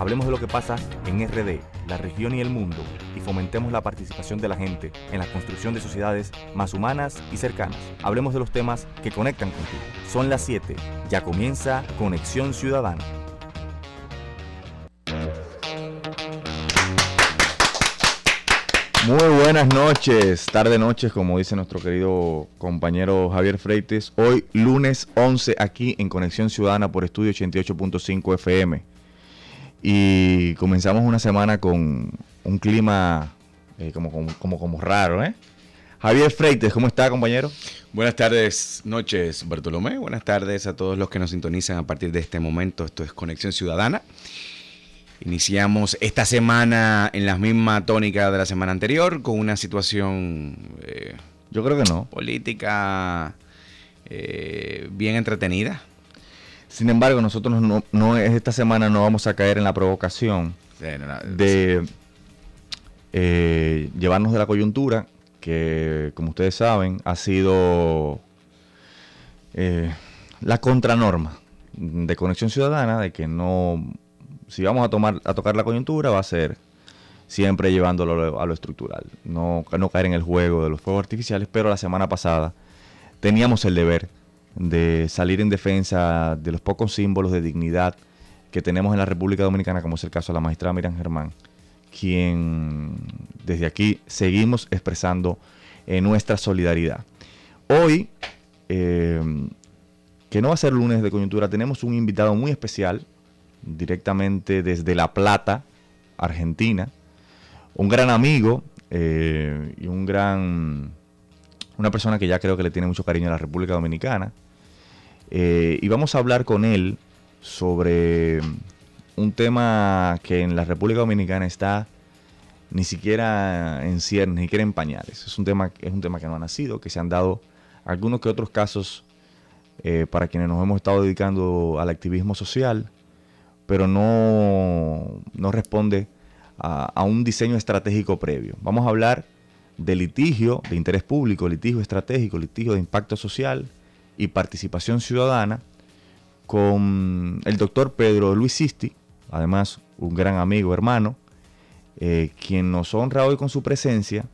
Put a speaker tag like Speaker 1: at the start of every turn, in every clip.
Speaker 1: Hablemos de lo que pasa en RD, la región y el mundo, y fomentemos la participación de la gente en la construcción de sociedades más humanas y cercanas. Hablemos de los temas que conectan contigo. Son las 7. Ya comienza Conexión Ciudadana. Muy buenas noches, tarde noches, como dice nuestro querido compañero Javier Freites. Hoy, lunes 11, aquí en Conexión Ciudadana por Estudio 88.5 FM y comenzamos una semana con un clima eh, como, como, como, raro, ¿eh? Javier Freites, ¿cómo está, compañero?
Speaker 2: Buenas tardes, noches, Bartolomé. Buenas tardes a todos los que nos sintonizan a partir de este momento. Esto es Conexión Ciudadana. Iniciamos esta semana en la misma tónica de la semana anterior, con una situación.
Speaker 1: Eh, Yo creo que no.
Speaker 2: Política eh, bien entretenida.
Speaker 1: Sin embargo, nosotros no, esta semana no vamos a caer en la provocación de eh, llevarnos de la coyuntura, que como ustedes saben ha sido eh, la contranorma de Conexión Ciudadana, de que no, si vamos a, tomar, a tocar la coyuntura, va a ser siempre llevándolo a lo estructural, no, no caer en el juego de los fuegos artificiales, pero la semana pasada teníamos el deber de salir en defensa de los pocos símbolos de dignidad que tenemos en la República Dominicana, como es el caso de la magistrada Miriam Germán, quien desde aquí seguimos expresando eh, nuestra solidaridad. Hoy, eh, que no va a ser lunes de coyuntura, tenemos un invitado muy especial, directamente desde La Plata, Argentina, un gran amigo eh, y un gran, una persona que ya creo que le tiene mucho cariño a la República Dominicana, eh, y vamos a hablar con él sobre un tema que en la República Dominicana está ni siquiera en ciernes, ni siquiera en pañales. Es un tema, es un tema que no ha nacido, que se han dado algunos que otros casos eh, para quienes nos hemos estado dedicando al activismo social, pero no, no responde a, a, un diseño estratégico previo. Vamos a hablar de litigio de interés público, litigio estratégico, litigio de impacto social, y Participación Ciudadana con el doctor Pedro Luis Sisti, además un gran amigo, hermano, eh, quien nos honra hoy con su presencia.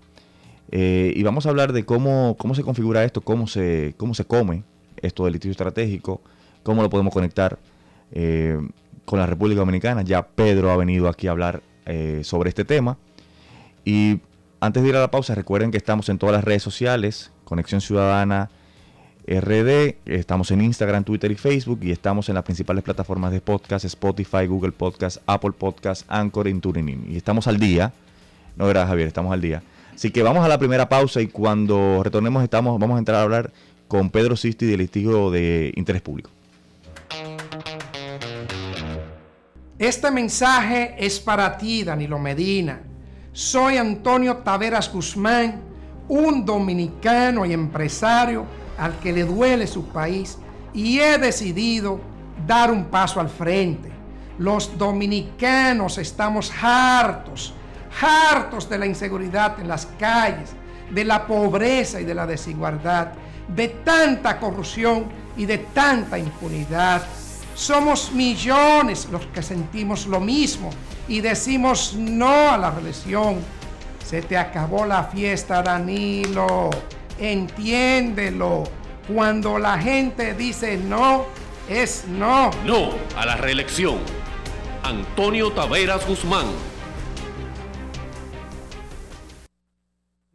Speaker 1: Eh, y vamos a hablar de cómo, cómo se configura esto, cómo se, cómo se come esto del litigio estratégico, cómo lo podemos conectar eh, con la República Dominicana. Ya Pedro ha venido aquí a hablar sobre este tema. Y antes de ir a la pausa, recuerden que estamos en todas las redes sociales, Conexión Ciudadana RD. Estamos en Instagram, Twitter y Facebook y estamos en las principales plataformas de podcast, Spotify, Google Podcast, Apple Podcast, Anchor y TuneIn. Y estamos al día. No, gracias Javier, estamos al día. Así que vamos a la primera pausa y cuando retornemos estamos, vamos a entrar a hablar con Pedro Sisti del litigio de interés público.
Speaker 3: Este mensaje es para ti, Danilo Medina. Soy Antonio Taveras Guzmán, un dominicano y empresario al que le duele su país y he decidido dar un paso al frente. Los dominicanos estamos hartos, hartos de la inseguridad en las calles, de la pobreza y de la desigualdad, de tanta corrupción y de tanta impunidad. Somos millones los que sentimos lo mismo y decimos no a la reelección. Se te acabó la fiesta, Danilo entiéndelo. Cuando la gente dice no, es no.
Speaker 4: No a la reelección. Antonio Taveras Guzmán.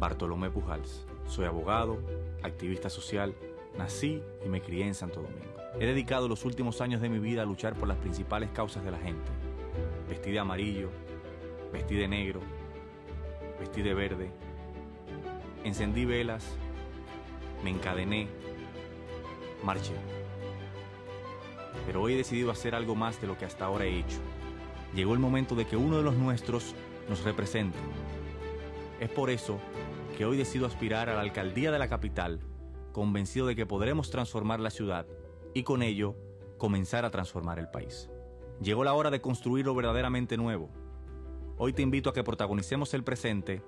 Speaker 5: Bartolomé Pujals. Soy abogado, activista social, nací y me crié en Santo Domingo. He dedicado los últimos años de mi vida a luchar por las principales causas de la gente. Vestí de amarillo, vestí de negro, vestí de verde. Encendí velas, me encadené, marché. Pero hoy he decidido hacer algo más de lo que hasta ahora he hecho. Llegó el momento de que uno de los nuestros nos represente. Es por eso que hoy decido aspirar a la alcaldía de la capital, convencido de que podremos transformar la ciudad y con ello comenzar a transformar el país. Llegó la hora de construir lo verdaderamente nuevo. Hoy te invito a que protagonicemos el presente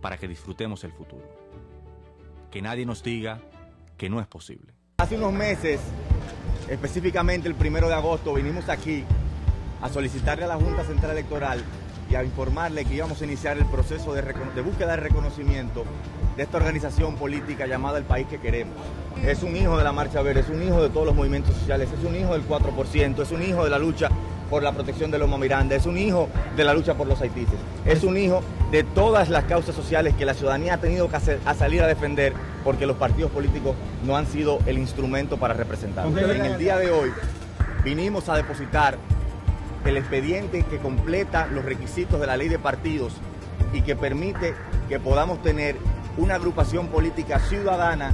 Speaker 5: para que disfrutemos el futuro. Que nadie nos diga que no es posible.
Speaker 6: Hace unos meses, específicamente el primero de agosto, vinimos aquí a solicitarle a la Junta Central Electoral y a informarle que íbamos a iniciar el proceso de, de, búsqueda de reconocimiento de esta organización política llamada El País que Queremos. Es un hijo de la Marcha Verde, es un hijo de todos los movimientos sociales, es un hijo del 4%, es un hijo de la lucha por la protección de los Miranda, es un hijo de la lucha por los haitises, es un hijo de todas las causas sociales que la ciudadanía ha tenido que hacer, a salir a defender porque los partidos políticos no han sido el instrumento para representar. En el día de hoy vinimos a depositar el expediente que completa los requisitos de la ley de partidos y que permite que podamos tener una agrupación política ciudadana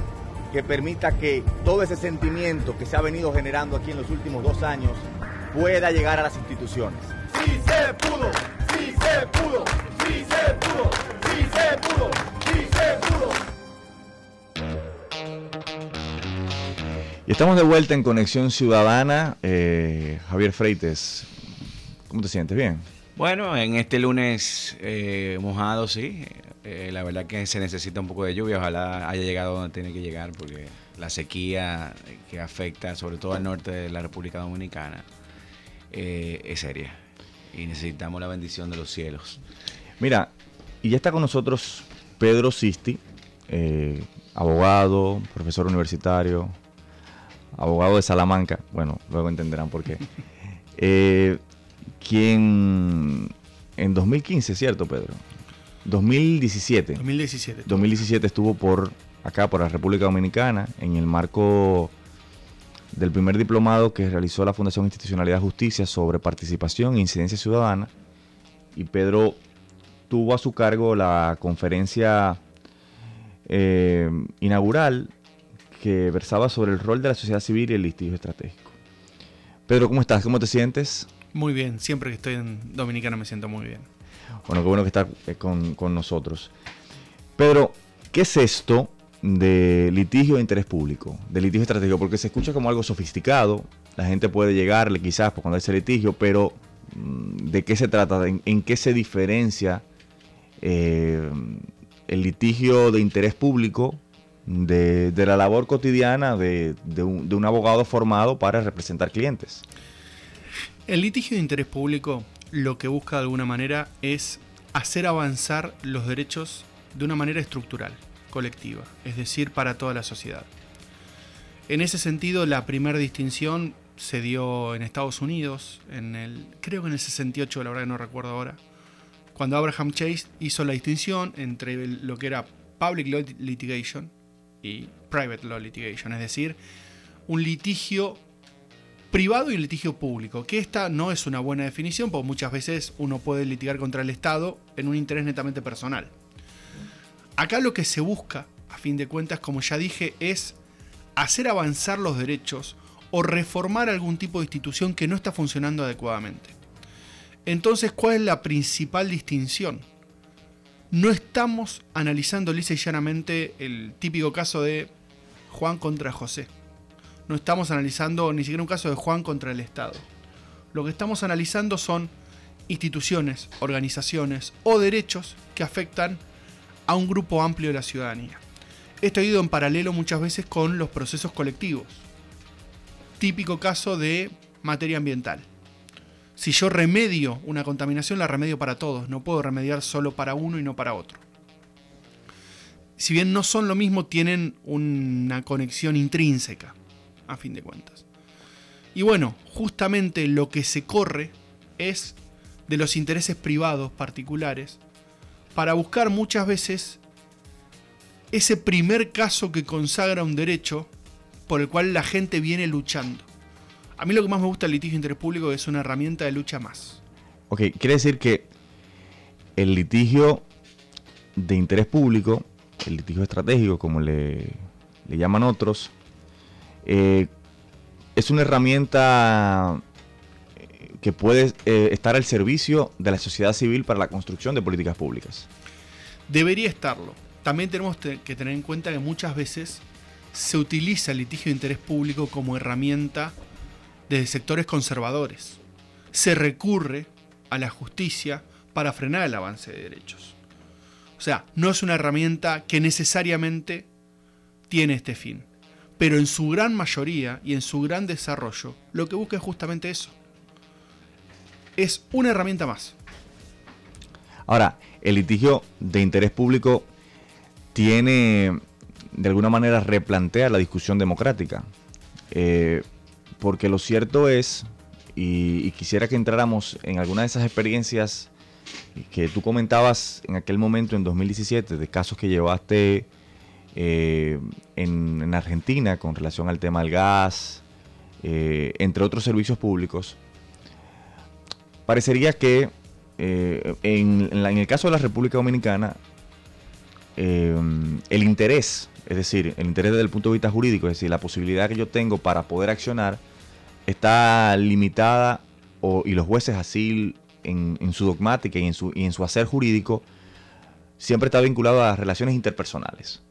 Speaker 6: que permita que todo ese sentimiento que se ha venido generando aquí en los últimos dos años pueda llegar a las instituciones.
Speaker 7: Sí se pudo, sí se pudo, sí se pudo, sí se pudo, sí se pudo.
Speaker 1: Y estamos de vuelta en Conexión Ciudadana. Eh, Javier Freites, ¿cómo te sientes? ¿Bien?
Speaker 2: Bueno, en este lunes eh, mojado, sí. Eh, la verdad que se necesita un poco de lluvia. Ojalá haya llegado donde tiene que llegar, porque la sequía que afecta sobre todo al norte de la República Dominicana eh, es seria. Y necesitamos la bendición de los cielos.
Speaker 1: Mira, y ya está con nosotros Pedro Sisti, abogado, profesor universitario, abogado de Salamanca. Bueno, luego entenderán por qué. Eh, quien en 2015, ¿cierto, Pedro? 2017.
Speaker 8: 2017.
Speaker 1: 2017 estuvo por acá, por la República Dominicana, en el marco del primer diplomado que realizó la Fundación Institucionalidad Justicia sobre participación e incidencia ciudadana. Y Pedro tuvo a su cargo la conferencia eh, inaugural que versaba sobre el rol de la sociedad civil y el litigio estratégico. Pedro, ¿cómo estás? ¿Cómo te sientes?
Speaker 8: Muy bien, siempre que estoy en Dominicana me siento muy bien.
Speaker 1: Bueno, qué bueno que estás eh, con, con nosotros. Pedro, ¿qué es esto de litigio de interés público, de litigio estratégico? Porque se escucha como algo sofisticado, la gente puede llegarle quizás cuando ese litigio, pero mm, ¿de qué se trata? ¿En, en qué se diferencia eh, el litigio de interés público de, de la labor cotidiana de, de, un, de un abogado formado para representar clientes?
Speaker 8: El litigio de interés público lo que busca de alguna manera es hacer avanzar los derechos de una manera estructural, colectiva, es decir, para toda la sociedad. En ese sentido, la primera distinción se dio en Estados Unidos, en el, creo que en el 68, la verdad que no recuerdo ahora, cuando Abraham Chase hizo la distinción entre lo que era Public Law Litigation y Private Law Litigation, es decir, un litigio privado y litigio público, que esta no es una buena definición, porque muchas veces uno puede litigar contra el Estado en un interés netamente personal. Acá lo que se busca, a fin de cuentas, como ya dije, es hacer avanzar los derechos o reformar algún tipo de institución que no está funcionando adecuadamente. Entonces, ¿cuál es la principal distinción? No estamos analizando lisa y llanamente el típico caso de Juan contra José. No estamos analizando ni siquiera un caso de Juan contra el Estado. Lo que estamos analizando son instituciones, organizaciones o derechos que afectan a un grupo amplio de la ciudadanía. Esto ha ido en paralelo muchas veces con los procesos colectivos. Típico caso de materia ambiental. Si yo remedio una contaminación, la remedio para todos. No puedo remediar solo para uno y no para otro. Si bien no son lo mismo, tienen una conexión intrínseca, a fin de cuentas. Y bueno, justamente lo que se corre es de los intereses privados particulares para buscar muchas veces ese primer caso que consagra un derecho por el cual la gente viene luchando. A mí lo que más me gusta del litigio de interés público es una herramienta de lucha más.
Speaker 1: Ok, quiere decir que el litigio de interés público, el litigio estratégico, como le llaman otros, eh, es una herramienta eh, que puede eh, estar al servicio de la sociedad civil para la construcción de políticas públicas.
Speaker 8: Debería estarlo. También tenemos que tener en cuenta que muchas veces se utiliza el litigio de interés público como herramienta desde sectores conservadores. Se recurre a la justicia para frenar el avance de derechos. O sea, no es una herramienta que necesariamente tiene este fin. Pero en su gran mayoría y en su gran desarrollo, lo que busca es justamente eso. Es una herramienta más.
Speaker 1: Ahora, el litigio de interés público tiene, de alguna manera, replantea la discusión democrática. Eh, porque lo cierto es, y, quisiera que entráramos en alguna de esas experiencias que tú comentabas en aquel momento, en 2017, de casos que llevaste eh, en, Argentina con relación al tema del gas, eh, entre otros servicios públicos, parecería que eh, en, el caso de la República Dominicana, el interés, es decir, el interés desde el punto de vista jurídico, es decir, la posibilidad que yo tengo para poder accionar, está limitada y los jueces así en, su dogmática y en su, y en su hacer jurídico siempre está vinculado a relaciones interpersonales.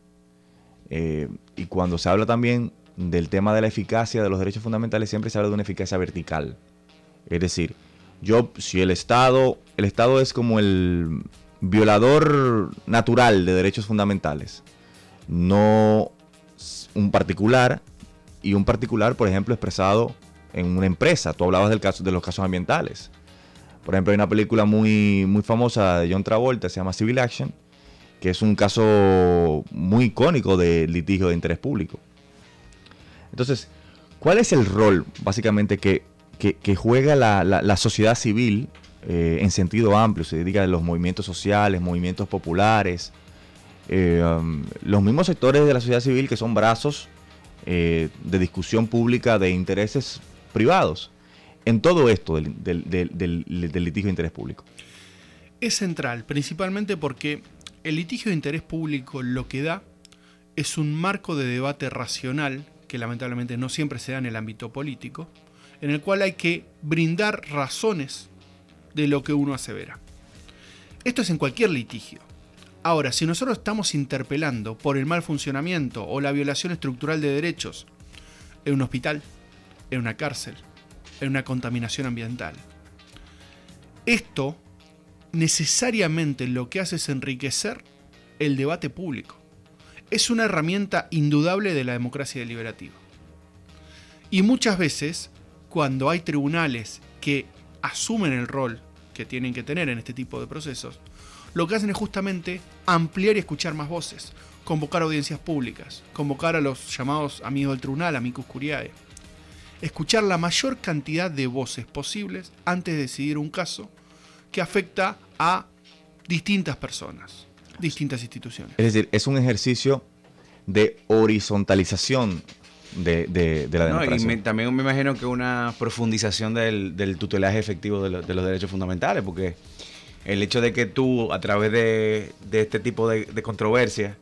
Speaker 1: Eh, y cuando se habla también del tema de la eficacia de los derechos fundamentales, siempre se habla de una eficacia vertical. Es decir, yo, si el Estado, el Estado es como el violador natural de derechos fundamentales, no un particular, y un particular, por ejemplo, expresado en una empresa. Tú hablabas del caso, de los casos ambientales. Por ejemplo, hay una película muy, muy famosa de John Travolta, se llama Civil Action, que es un caso muy icónico de litigio de interés público. Entonces, ¿cuál es el rol básicamente que, juega la, sociedad civil eh, en sentido amplio? Se dedica a los movimientos sociales, movimientos populares, eh, um, los mismos sectores de la sociedad civil que son brazos eh, de discusión pública de intereses privados en todo esto del, litigio de interés público?
Speaker 8: Es central, principalmente porque el litigio de interés público lo que da es un marco de debate racional, que lamentablemente no siempre se da en el ámbito político, en el cual hay que brindar razones de lo que uno asevera. Esto es en cualquier litigio. Ahora, si nosotros estamos interpelando por el mal funcionamiento o la violación estructural de derechos en un hospital, en una cárcel, en una contaminación ambiental. Esto necesariamente lo que hace es enriquecer el debate público. Es una herramienta indudable de la democracia deliberativa. Y muchas veces, cuando hay tribunales que asumen el rol que tienen que tener en este tipo de procesos, lo que hacen es justamente ampliar y escuchar más voces, convocar audiencias públicas, convocar a los llamados amigos del tribunal, amicus curiae, escuchar la mayor cantidad de voces posibles antes de decidir un caso que afecta a distintas personas, distintas instituciones.
Speaker 1: Es decir, es un ejercicio de horizontalización de, la democracia.
Speaker 2: y también me imagino que una profundización del, tutelaje efectivo de, los derechos fundamentales, porque el hecho de que tú, a través de, este tipo de, de controversias,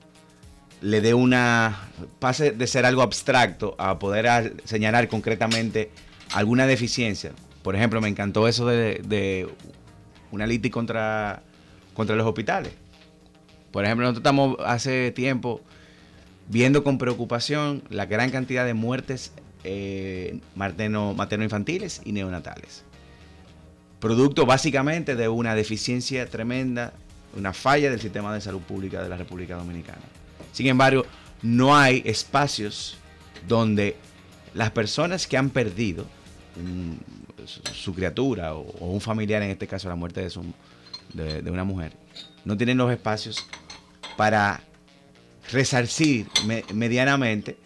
Speaker 2: le dé una. pase de ser algo abstracto a poder señalar concretamente alguna deficiencia. Por ejemplo, me encantó eso de, una litis contra, contra los hospitales. Por ejemplo, nosotros estamos hace tiempo viendo con preocupación la gran cantidad de muertes eh, materno-infantiles y neonatales. Producto básicamente de una deficiencia tremenda una falla del sistema de salud pública de la República Dominicana. Sin embargo, no hay espacios donde las personas que han perdido un- su, criatura o, o un familiar, en este caso la muerte de, su, de, de una mujer, no tienen los espacios para resarcir me- medianamente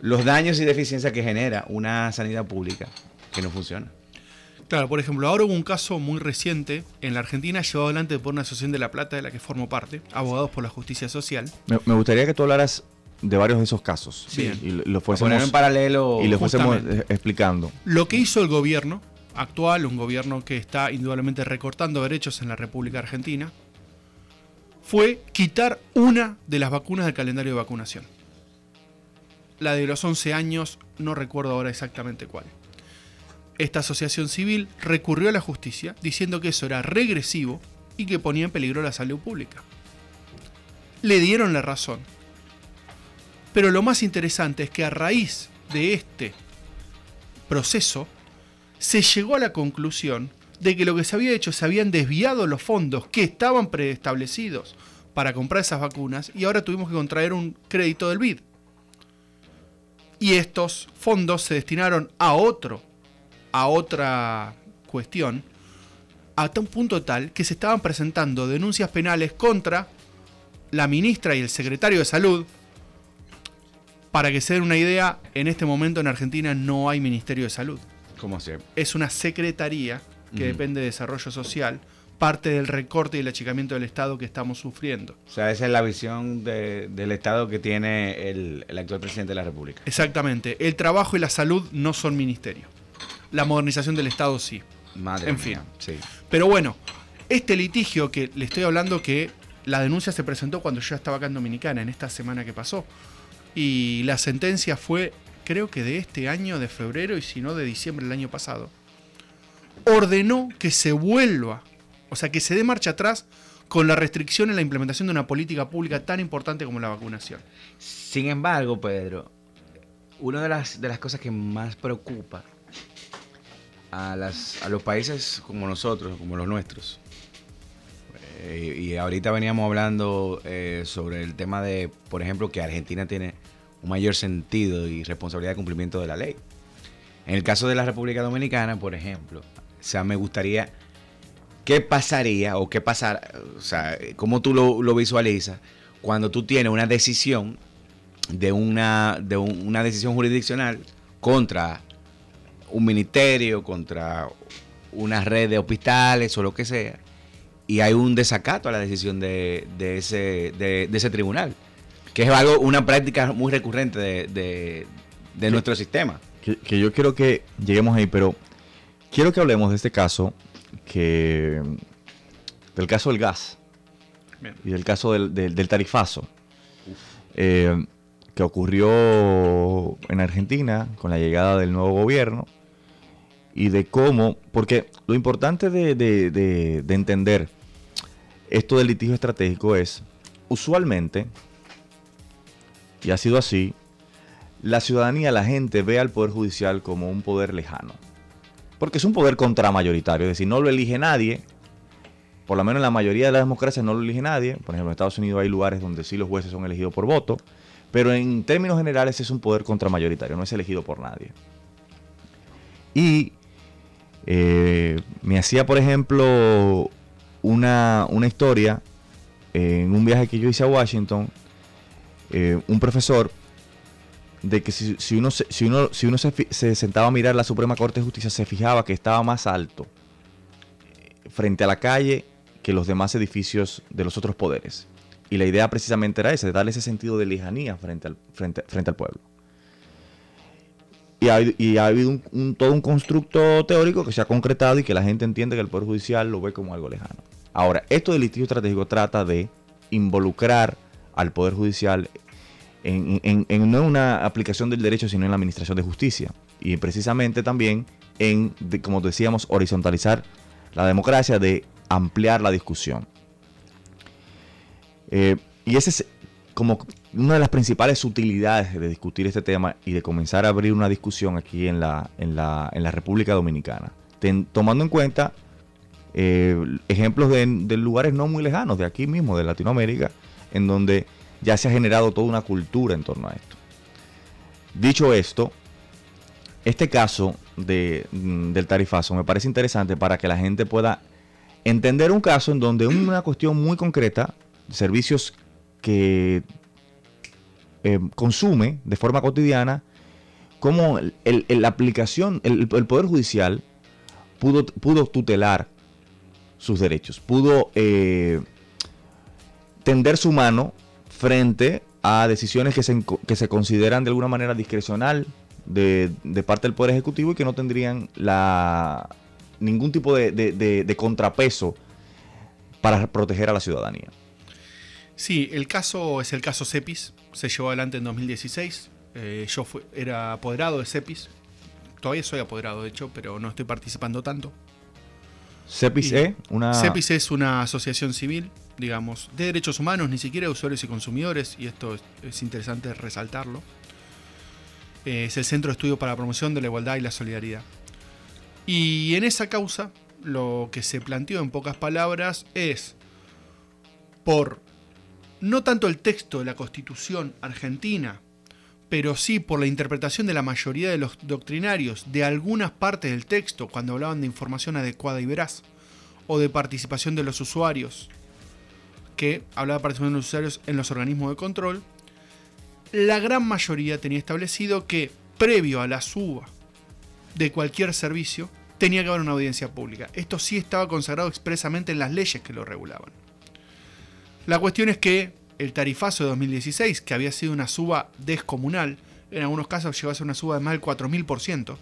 Speaker 2: los daños y deficiencias que genera una sanidad pública que no funciona.
Speaker 8: Claro, por ejemplo, ahora hubo un caso muy reciente en la Argentina llevado adelante por una asociación de La Plata de la que formo parte, Abogados por la Justicia Social.
Speaker 1: Me, me gustaría que tú hablaras de varios de esos casos.
Speaker 8: Sí.
Speaker 1: Y lo, fuésemos,
Speaker 2: en paralelo.
Speaker 1: y lo fuésemos eh, explicando.
Speaker 8: Lo que hizo el gobierno actual, un gobierno que está indudablemente recortando derechos en la República Argentina, fue quitar una de las vacunas del calendario de vacunación. La de los 11 años, no recuerdo ahora exactamente cuál. Esta asociación civil recurrió a la justicia diciendo que eso era regresivo y que ponía en peligro la salud pública. Le dieron la razón. Pero lo más interesante es que a raíz de este proceso, se llegó a la conclusión de que lo que se había hecho se habían desviado los fondos que estaban preestablecidos para comprar esas vacunas y ahora tuvimos que contraer un crédito del BID. Y estos fondos se destinaron a otro, a otra cuestión, a un punto tal que se estaban presentando denuncias penales contra la ministra y el secretario de salud. Para que se den una idea, en este momento en Argentina no hay Ministerio de Salud
Speaker 2: ¿Cómo se?
Speaker 8: es una secretaría que depende de desarrollo social, parte del recorte y el achicamiento del Estado que estamos sufriendo.
Speaker 2: O sea, esa es la visión de- del Estado que tiene el, el actual presidente de la República.
Speaker 8: Exactamente, el trabajo y la salud no son ministerio. La modernización del Estado sí.
Speaker 2: Madre
Speaker 8: En
Speaker 2: mía,
Speaker 8: fin.
Speaker 2: Sí.
Speaker 8: Pero bueno, este litigio que le estoy hablando que la denuncia se presentó cuando yo estaba acá en Dominicana, en esta semana que pasó. Y la sentencia fue, creo que de este año, de febrero, y si no de diciembre del año pasado. Ordenó que se vuelva, o sea, que se dé marcha atrás con la restricción en la implementación de una política pública tan importante como la vacunación.
Speaker 2: Sin embargo, Pedro, una de las, de las cosas que más preocupa a, las, a los países como nosotros, como los nuestros, eh, y ahorita veníamos hablando eh, sobre el tema de, por ejemplo, que Argentina tiene un mayor sentido y responsabilidad de cumplimiento de la ley. En el caso de la República Dominicana, por ejemplo, sea, me gustaría, ¿qué pasaría o qué pasar, o sea, cómo tú lo, lo visualizas cuando tú tienes una decisión de una, de un- una decisión jurisdiccional contra un ministerio, contra una red de hospitales o lo que sea, y hay un desacato a la decisión de, de ese, de ese tribunal, que es algo, una práctica muy recurrente de, de- de nuestro sistema.
Speaker 1: Que, que yo quiero que lleguemos ahí, pero quiero que hablemos de este caso, que del caso del gas
Speaker 8: Bien.
Speaker 1: y del caso del, del- del tarifazo, eh, que ocurrió en Argentina con la llegada del nuevo gobierno y de cómo, porque lo importante de, de- de- de entender esto del litigio estratégico es, usualmente, y ha sido así, la ciudadanía, la gente ve al Poder Judicial como un poder lejano. Porque es un poder contramayoritario, es decir, no lo elige nadie. Por lo menos en la mayoría de las democracias no lo elige nadie. Por ejemplo, en Estados Unidos hay lugares donde sí los jueces son elegidos por voto. Pero en términos generales es un poder contramayoritario, no es elegido por nadie. Y eh, me hacía, por ejemplo, una, una historia en un viaje que yo hice a Washington, eh, un profesor de que si, uno, se, si uno, si uno se, sentaba a mirar la Suprema Corte de Justicia, se fijaba que estaba más alto eh, frente a la calle que los demás edificios de los otros poderes. Y la idea precisamente era esa, de darle ese sentido de lejanía frente al, frente, frente al pueblo. Y ha, y ha habido un, un- todo un constructo teórico que se ha concretado y que la gente entiende que el Poder Judicial lo ve como algo lejano. Ahora, esto del litigio estratégico trata de involucrar al Poder Judicial en, en- en no una aplicación del derecho, sino en la administración de justicia. Y precisamente también en, como decíamos, horizontalizar la democracia, de ampliar la discusión. Eh, y esa es como una de las principales utilidades de discutir este tema y de comenzar a abrir una discusión aquí en la, en la, en la República Dominicana. Tomando en cuenta eh, ejemplos de, de lugares no muy lejanos, de aquí mismo, de Latinoamérica, en donde ya se ha generado toda una cultura en torno a esto. Dicho esto, este caso de, mm, del tarifazo me parece interesante para que la gente pueda entender un caso en donde una cuestión muy concreta, servicios que eh, consume de forma cotidiana, el- la aplicación, el, el Poder Judicial pudo, pudo tutelar sus derechos, pudo eh, tender su mano frente a decisiones que se, que se consideran de alguna manera discrecional de, de parte del Poder Ejecutivo y que no tendrían la, ningún tipo de, de- contrapeso para proteger a la ciudadanía.
Speaker 8: Sí, el caso es el caso CEPIS. Se llevó adelante en 2016. Eh, yo fui- era apoderado de CEPIS. Todavía soy apoderado, de hecho, pero no estoy participando tanto.
Speaker 1: CEPIS
Speaker 8: Y-
Speaker 1: E, una...
Speaker 8: CEPIS es una asociación civil, digamos, de derechos humanos, ni siquiera de usuarios y consumidores, y esto es, es interesante resaltarlo. Eh, es el Centro de Estudio para la Promoción de la Igualdad y la Solidaridad. Y en esa causa, lo que se planteó en pocas palabras es por no tanto el texto de la Constitución argentina, pero sí por la interpretación de la mayoría de los doctrinarios de algunas partes del texto cuando hablaban de información adecuada y veraz, o de participación de los usuarios, que hablaba de participación de los usuarios en los organismos de control, la gran mayoría tenía establecido que previo a la suba de cualquier servicio tenía que haber una audiencia pública. Esto sí estaba consagrado expresamente en las leyes que lo regulaban. La cuestión es que el tarifazo de 2016, que había sido una suba descomunal, en algunos casos llegó a ser una suba de más del 4.000%,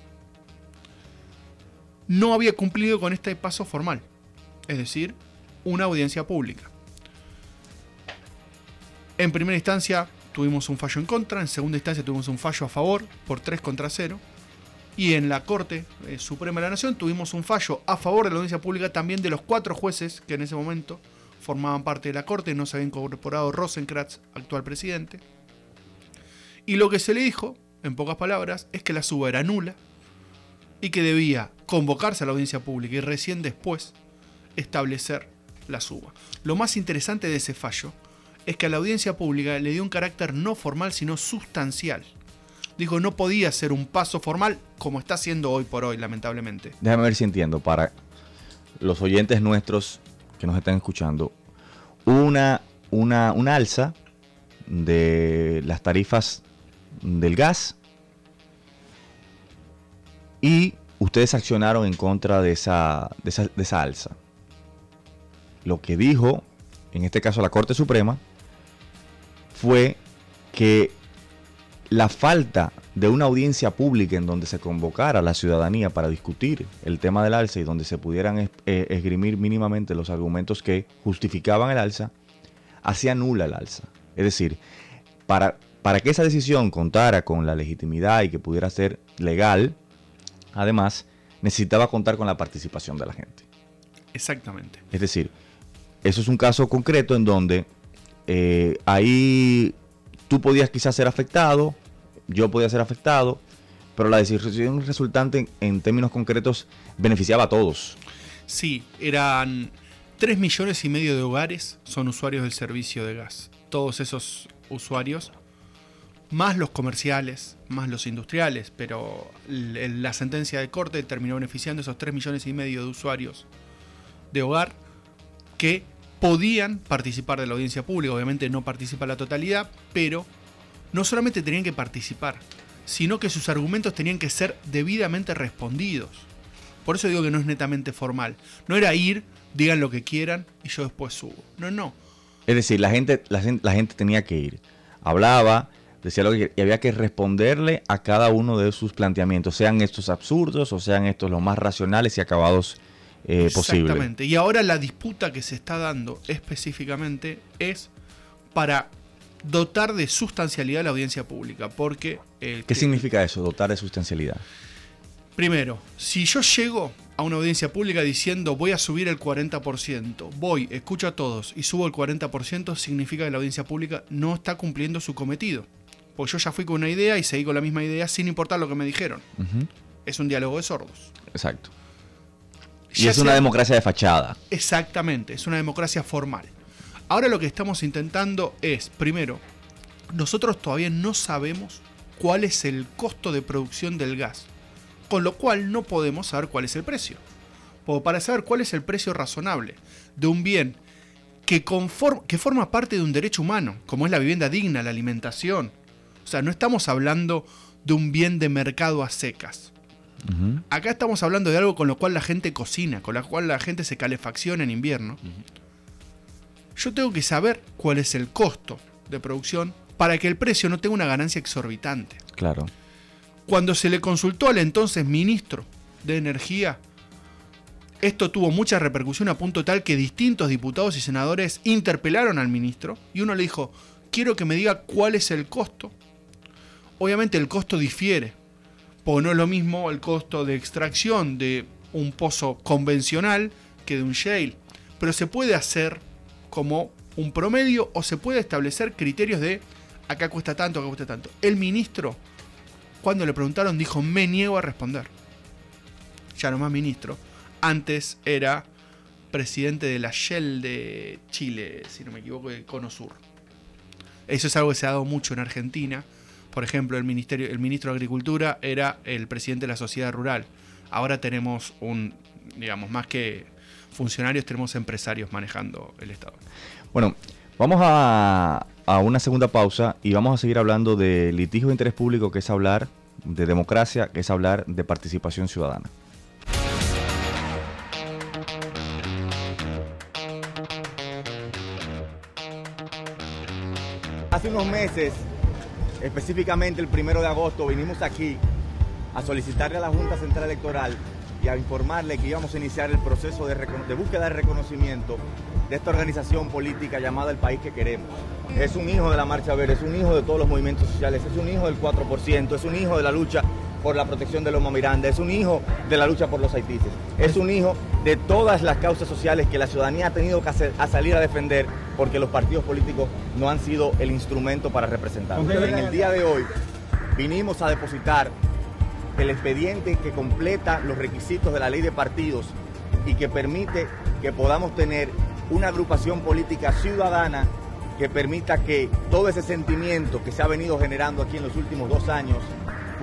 Speaker 8: no había cumplido con este paso formal, es decir, una audiencia pública. En primera instancia tuvimos un fallo en contra, en segunda instancia tuvimos un fallo a favor por 3 contra 0, y en la Corte eh, Suprema de la Nación tuvimos un fallo a favor de la audiencia pública también de los cuatro jueces que en ese momento formaban parte de la Corte, no se había incorporado Rosenkrantz, actual presidente. Y lo que se le dijo, en pocas palabras, es que la suba era nula y que debía convocarse a la audiencia pública y recién después establecer la suba. Lo más interesante de ese fallo es que a la audiencia pública le dio un carácter no formal, sino sustancial. Dijo, no podía ser un paso formal como está siendo hoy por hoy, lamentablemente.
Speaker 1: Déjame ver si entiendo. Para los oyentes nuestros que nos están escuchando, una, una, una alza de las tarifas del gas y ustedes accionaron en contra de esa, de esa, de esa alza. Lo que dijo, en este caso la Corte Suprema, fue que la falta de una audiencia pública en donde se convocara a la ciudadanía para discutir el tema del alza y donde se pudieran eh, esgrimir mínimamente los argumentos que justificaban el alza, hacía nula el alza. Es decir, para, para que esa decisión contara con la legitimidad y que pudiera ser legal, además, necesitaba contar con la participación de la gente.
Speaker 8: Exactamente.
Speaker 1: Es decir, eso es un caso concreto en donde eh, ahí tú podías quizás ser afectado, yo podía ser afectado, pero la decisión resultante en, términos concretos beneficiaba a todos.
Speaker 8: Sí, eran 3 millones y medio de hogares son usuarios del servicio de gas. Todos esos usuarios, más los comerciales, más los industriales, pero la sentencia de corte terminó beneficiando a esos 3 millones y medio de usuarios de hogar que podían participar de la audiencia pública. Obviamente no participa la totalidad, pero no solamente tenían que participar, sino que sus argumentos tenían que ser debidamente respondidos. Por eso digo que no es netamente formal. No era ir, digan lo que quieran y yo después subo. No, no.
Speaker 1: Es decir, la gente, la, gen- la gente tenía que ir. Hablaba, decía lo que quería, y había que responderle a cada uno de sus planteamientos, sean estos absurdos o sean estos los más racionales y acabados eh.
Speaker 8: Exactamente. Y ahora la disputa que se está dando específicamente es para dotar de sustancialidad la audiencia pública. Porque el
Speaker 1: ¿Qué
Speaker 8: que-
Speaker 1: significa eso, dotar de sustancialidad?
Speaker 8: Primero, si yo llego a una audiencia pública diciendo voy a subir el 40%, voy, escucho a todos y subo el 40%, significa que la audiencia pública no está cumpliendo su cometido. Pues yo ya fui con una idea y seguí con la misma idea sin importar lo que me dijeron. Es un diálogo de sordos.
Speaker 1: Exacto.
Speaker 9: Y es una democracia de fachada.
Speaker 8: Exactamente, es una democracia formal. Ahora lo que estamos intentando es, primero, nosotros todavía no sabemos cuál es el costo de producción del gas, con lo cual no podemos saber cuál es el precio. O para saber cuál es el precio razonable de un bien que, conform- que forma parte de un derecho humano, como es la vivienda digna, la alimentación. O sea, no estamos hablando de un bien de mercado a secas. Acá estamos hablando de algo con lo cual la gente cocina, con lo cual la gente se calefacciona en invierno. Yo tengo que saber cuál es el costo de producción para que el precio no tenga una ganancia exorbitante.
Speaker 9: Claro.
Speaker 8: Cuando se le consultó al entonces ministro de Energía, esto tuvo mucha repercusión a punto tal que distintos diputados y senadores interpelaron al ministro y uno le dijo, quiero que me diga cuál es el costo. Obviamente el costo difiere, porque no es lo mismo el costo de extracción de un pozo convencional que de un shale, pero se puede hacer como un promedio o se puede establecer criterios de acá cuesta tanto, acá cuesta tanto. El ministro cuando le preguntaron dijo, me niego a responder. Ya no más ministro. Antes era presidente de la Shell de Chile, si no me equivoco, de Cono Sur. Eso es algo que se ha dado mucho en Argentina. Por ejemplo, el, ministerio, el ministro de Agricultura era el presidente de la sociedad rural. Ahora tenemos un, digamos, más que funcionarios, tenemos empresarios manejando el Estado.
Speaker 9: Bueno, vamos a, a una segunda pausa y vamos a seguir hablando de litigio de interés público, que es hablar de democracia, que es hablar de participación ciudadana.
Speaker 10: Hace unos meses, específicamente el primero de agosto, vinimos aquí a solicitarle a la Junta Central Electoral y a informarle que íbamos a iniciar el proceso de, búsqueda de reconocimiento de esta organización política llamada El País que Queremos. Es un hijo de la Marcha Verde, es un hijo de todos los movimientos sociales, es un hijo del 4%, es un hijo de la lucha por la protección de Loma Miranda, es un hijo de la lucha por los haitíes, es un hijo de todas las causas sociales que la ciudadanía ha tenido que hacer- a salir a defender porque los partidos políticos no han sido el instrumento para representarlos. En el día de hoy vinimos a depositar el expediente que completa los requisitos de la ley de partidos y que permite que podamos tener una agrupación política ciudadana que permita que todo ese sentimiento que se ha venido generando aquí en los últimos dos años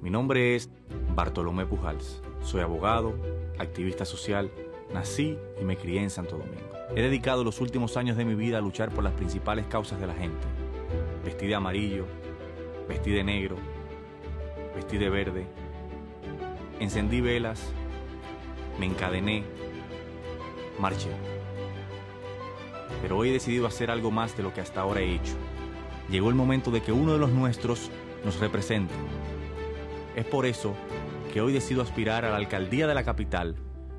Speaker 1: Mi nombre es Bartolomé Pujals. Soy abogado, activista social, nací y me crié en Santo Domingo. He dedicado los últimos años de mi vida a luchar por las principales causas de la gente. Vestí de amarillo, vestí de negro, vestí de verde. Encendí velas, me encadené, marché. Pero hoy he decidido hacer algo más de lo que hasta ahora he hecho. Llegó el momento de que uno de los nuestros nos represente. Es por eso que hoy decido aspirar a la alcaldía de la capital,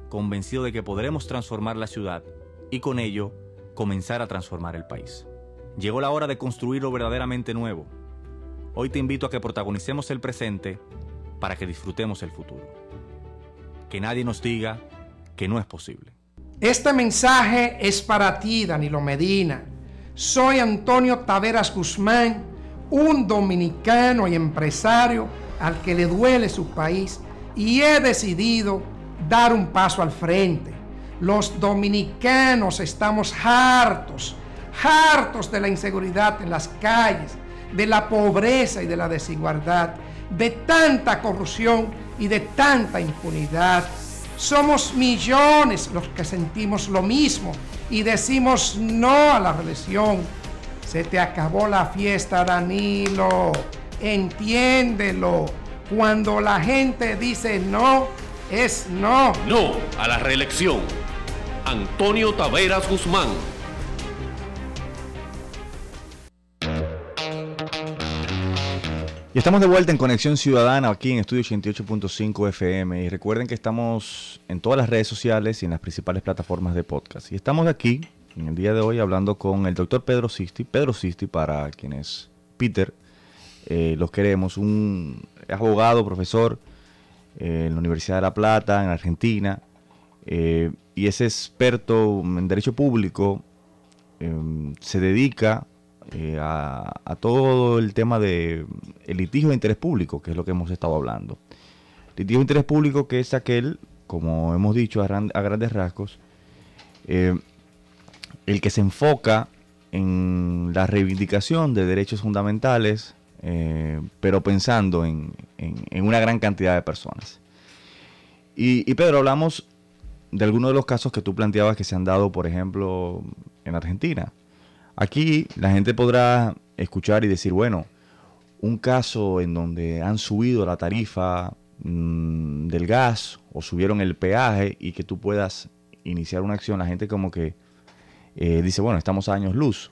Speaker 1: convencido de que podremos transformar la ciudad y con ello comenzar a transformar el país. Llegó la hora de construir lo verdaderamente nuevo. Hoy te invito a que protagonicemos el presente para que disfrutemos el futuro. Que nadie nos diga que no es posible.
Speaker 3: Este mensaje es para ti, Danilo Medina. Soy Antonio Taveras Guzmán, un dominicano y empresario al que le duele su país y he decidido dar un paso al frente. Los dominicanos estamos hartos, hartos de la inseguridad en las calles, de la pobreza y de la desigualdad, de tanta corrupción y de tanta impunidad. Somos millones los que sentimos lo mismo y decimos no a la reelección. Se te acabó la fiesta, Danilo. Entiéndelo. Cuando la gente dice no, es no.
Speaker 4: No a la reelección. Antonio Taveras Guzmán.
Speaker 1: Y estamos de vuelta en Conexión Ciudadana aquí en Estudio 88.5 FM. Y recuerden que estamos en todas las redes sociales y en las principales plataformas de podcast. Y estamos aquí en el día de hoy hablando con el doctor Pedro Sisti. Pedro Sisti, para quienes Peter eh, los queremos, un abogado, profesor eh, en la Universidad de La Plata, en Argentina. eh, y es experto en derecho público. eh, se dedica a, todo el tema de litigio de interés público, que es lo que hemos estado hablando. Litigio de interés público que es aquel, como hemos dicho a, gran- a grandes rasgos, el que se enfoca en la reivindicación de derechos fundamentales, eh, pero pensando en, en- una gran cantidad de personas. Y, y Pedro, hablamos de algunos de los casos que tú planteabas que se han dado, por ejemplo, en Argentina. Aquí la gente podrá escuchar y decir, bueno, un caso en donde han subido la tarifa mm, del gas o subieron el peaje y que tú puedas iniciar una acción, la gente como que eh, dice, bueno, estamos a años luz.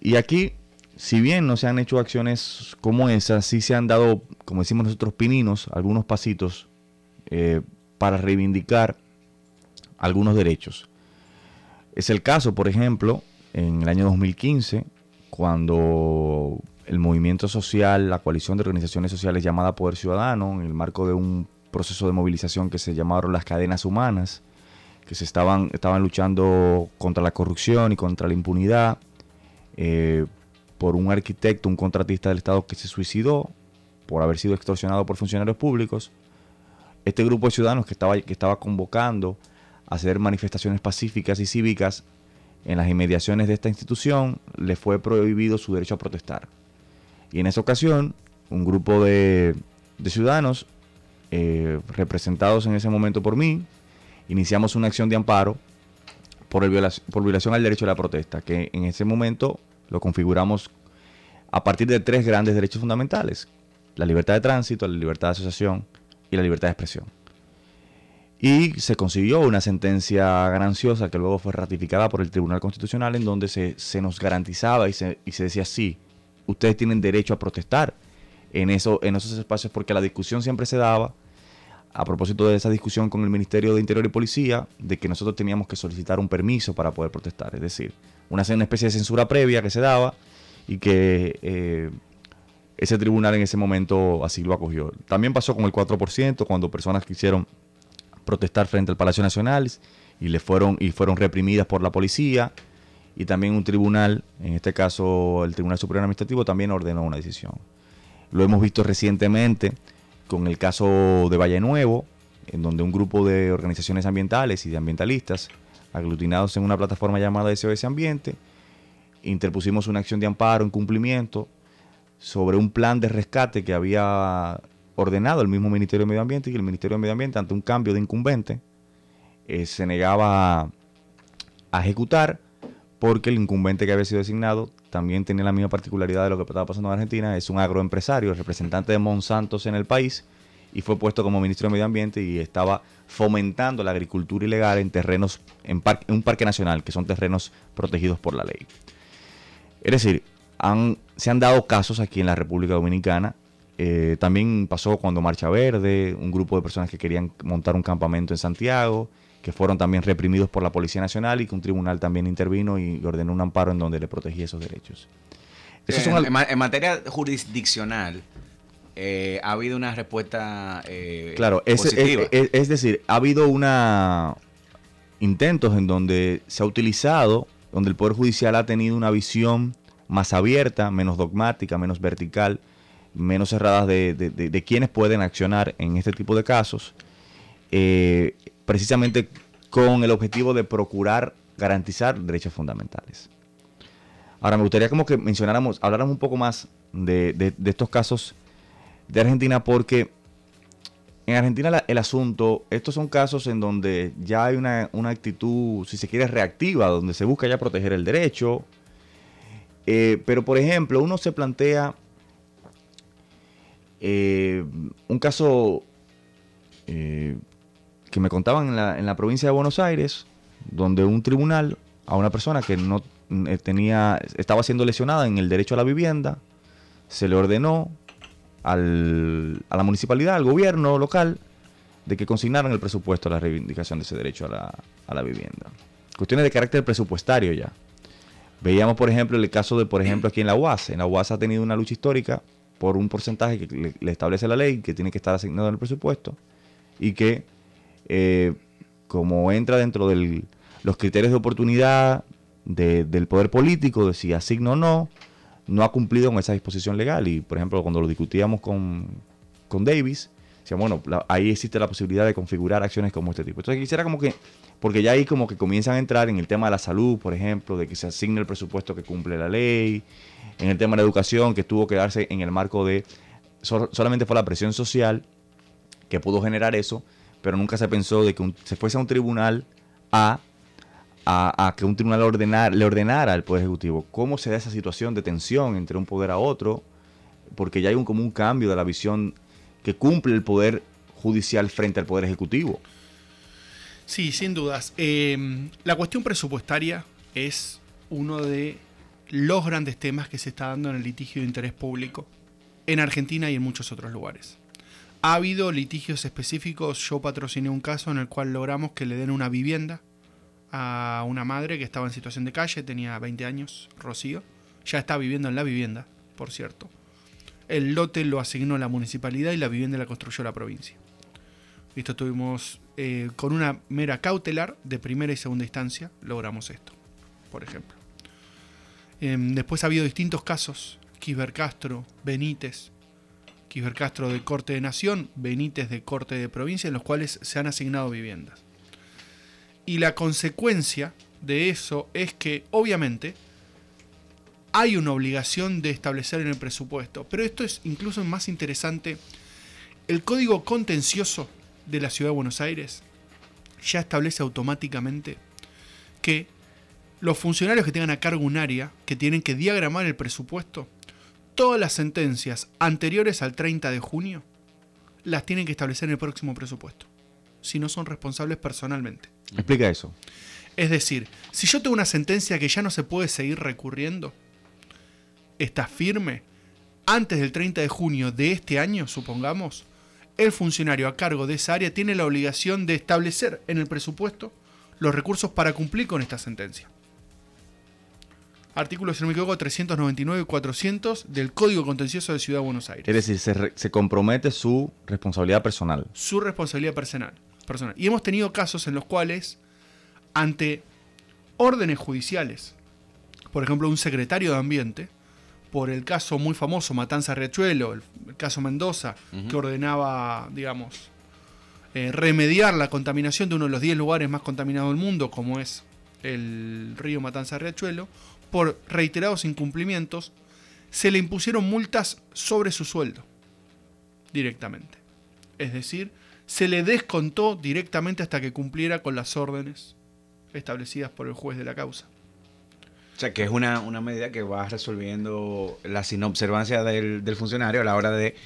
Speaker 1: Y aquí, si bien no se han hecho acciones como esas, sí se han dado, como decimos nosotros, pininos, algunos pasitos eh, para reivindicar algunos derechos. Es el caso, por ejemplo, en el año 2015, cuando el movimiento social, la coalición de organizaciones sociales llamada Poder Ciudadano, en el marco de un proceso de movilización que se llamaron las cadenas humanas, que se estaban, estaban luchando contra la corrupción y contra la impunidad, eh, por un arquitecto, un contratista del Estado que se suicidó por haber sido extorsionado por funcionarios públicos. Este grupo de ciudadanos que estaba, que estaba convocando a hacer manifestaciones pacíficas y cívicas en las inmediaciones de esta institución, le fue prohibido su derecho a protestar. Y en esa ocasión, un grupo de, de ciudadanos, eh, representados en ese momento por mí, iniciamos una acción de amparo por, el viola- por violación al derecho a la protesta, que en ese momento lo configuramos a partir de tres grandes derechos fundamentales, la libertad de tránsito, la libertad de asociación y la libertad de expresión. Y se consiguió una sentencia gananciosa que luego fue ratificada por el Tribunal Constitucional en donde se, nos garantizaba y se, y se decía sí, ustedes tienen derecho a protestar en, eso, en esos espacios porque la discusión siempre se daba a propósito de esa discusión con el Ministerio de Interior y Policía, de que nosotros teníamos que solicitar un permiso para poder protestar. Es decir, una, especie de censura previa que se daba y que eh, ese tribunal en ese momento así lo acogió. También pasó con el 4%, cuando personas quisieron protestar frente al Palacio Nacional y, le fueron, y fueron reprimidas por la policía. Y también un tribunal, en este caso el Tribunal Superior Administrativo, también ordenó una decisión. Lo hemos visto recientemente con el caso de Valle Nuevo, en donde un grupo de organizaciones ambientales y de ambientalistas, aglutinados en una plataforma llamada SOS Ambiente, interpusimos una acción de amparo en cumplimiento sobre un plan de rescate que había ordenado el mismo Ministerio de Medio Ambiente y el Ministerio de Medio Ambiente, ante un cambio de incumbente, eh, se negaba a, ejecutar porque el incumbente que había sido designado también tenía la misma particularidad de lo que estaba pasando en Argentina, es un agroempresario, el representante de Monsantos en el país, y fue puesto como ministro de Medio Ambiente y estaba fomentando la agricultura ilegal en terrenos, en, par- en un parque nacional, que son terrenos protegidos por la ley. Es decir, han- se han dado casos aquí en la República Dominicana. eh, también pasó cuando Marcha Verde, un grupo de personas que querían montar un campamento en Santiago, que fueron también reprimidos por la Policía Nacional y que un tribunal también intervino y ordenó un amparo en donde le protegía esos derechos.
Speaker 2: Eh,
Speaker 1: son
Speaker 2: en materia jurisdiccional, eh, ha habido una respuesta eh,
Speaker 1: Claro, es,
Speaker 2: positiva.
Speaker 1: es- es- es decir, ha habido una intentos en donde se ha utilizado, donde el Poder Judicial ha tenido una visión más abierta, menos dogmática, menos vertical, menos cerrada de, de- de- de quienes pueden accionar en este tipo de casos, eh, precisamente con el objetivo de procurar garantizar derechos fundamentales. Ahora, me gustaría como que mencionáramos, habláramos un poco más de, de- de estos casos de Argentina porque en Argentina el asunto, estos son casos en donde ya hay una, una actitud, si se quiere, reactiva, donde se busca ya proteger el derecho. Eh, pero, por ejemplo, uno se plantea eh, un caso eh, que me contaban en la, en la provincia de Buenos Aires, donde un tribunal a una persona que no tenía, estaba siendo lesionada en el derecho a la vivienda, se le ordenó al- a la municipalidad, al gobierno local, de que consignaran el presupuesto a la reivindicación de ese derecho a la, a la vivienda. Cuestiones de carácter presupuestario ya. Veíamos, por ejemplo, el caso de, por ejemplo, aquí en la UAS. En la UAS ha tenido una lucha histórica por un porcentaje que le, le establece la ley, que tiene que estar asignado en el presupuesto, y que, eh, como entra dentro de los criterios de oportunidad de- del poder político, de si asigna o no, no ha cumplido con esa disposición legal. Y, por ejemplo, cuando lo discutíamos con, con Davis, decíamos, bueno, ahí existe la posibilidad de configurar acciones como este tipo. Entonces quisiera como que, porque ya ahí como que comienzan a entrar en el tema de la salud, por ejemplo, de que se asigne el presupuesto que cumple la ley, en el tema de la educación, que tuvo que darse en el marco de, sol- solamente fue la presión social que pudo generar eso, pero nunca se pensó de que se fuese a un tribunal a a, que un tribunal ordenar, le ordenara al Poder Ejecutivo. ¿Cómo se da esa situación de tensión entre un poder a otro? Porque ya hay un, como un cambio de la visión que cumple el Poder Judicial frente al Poder Ejecutivo.
Speaker 8: Sí, sin dudas. Eh, la cuestión presupuestaria es uno de los grandes temas que se está dando en el litigio de interés público en Argentina y en muchos otros lugares. Ha habido litigios específicos, yo patrociné un caso en el cual logramos que le den una vivienda a una madre que estaba en situación de calle, tenía 20 años, Rocío, ya está viviendo en la vivienda, por cierto. El lote lo asignó la municipalidad y la vivienda la construyó la provincia. Esto tuvimos eh, con una mera cautelar de primera y segunda instancia, logramos esto, por ejemplo. Em, después ha habido distintos casos, Quisber Castro, Benítez, Quisber Castro de Corte de Nación, Benítez de Corte de Provincia, en los cuales se han asignado viviendas. Y la consecuencia de eso es que, obviamente, hay una obligación de establecer en el presupuesto, pero esto es incluso más interesante. El código contencioso de la Ciudad de Buenos Aires ya establece automáticamente que los funcionarios que tengan a cargo un área, que tienen que diagramar el presupuesto, todas las sentencias anteriores al 30 de junio las tienen que establecer en el próximo presupuesto, si no son responsables personalmente.
Speaker 1: Explica eso.
Speaker 8: Es decir, si yo tengo una sentencia que ya no se puede seguir recurriendo, está firme, antes del 30 de junio de este año, supongamos, el funcionario a cargo de esa área tiene la obligación de establecer en el presupuesto los recursos para cumplir con esta sentencia. Artículo, si no me equivoco, 399 y 400 del Código Contencioso de Ciudad de Buenos Aires.
Speaker 1: Es decir, se, re- se compromete su responsabilidad personal.
Speaker 8: su responsabilidad personal, Y hemos tenido casos en los cuales, ante órdenes judiciales, por ejemplo, un secretario de Ambiente, por el caso muy famoso Matanza Riachuelo, el, el caso Mendoza, que ordenaba, digamos, eh, remediar la contaminación de uno de los 10 lugares más contaminados del mundo, como es el río Matanza Riachuelo, por reiterados incumplimientos, se le impusieron multas sobre su sueldo, directamente. Es decir, se le descontó directamente hasta que cumpliera con las órdenes establecidas por el juez de la causa.
Speaker 2: O sea, que es una, una medida que va resolviendo la sinobservancia del, del funcionario a la hora de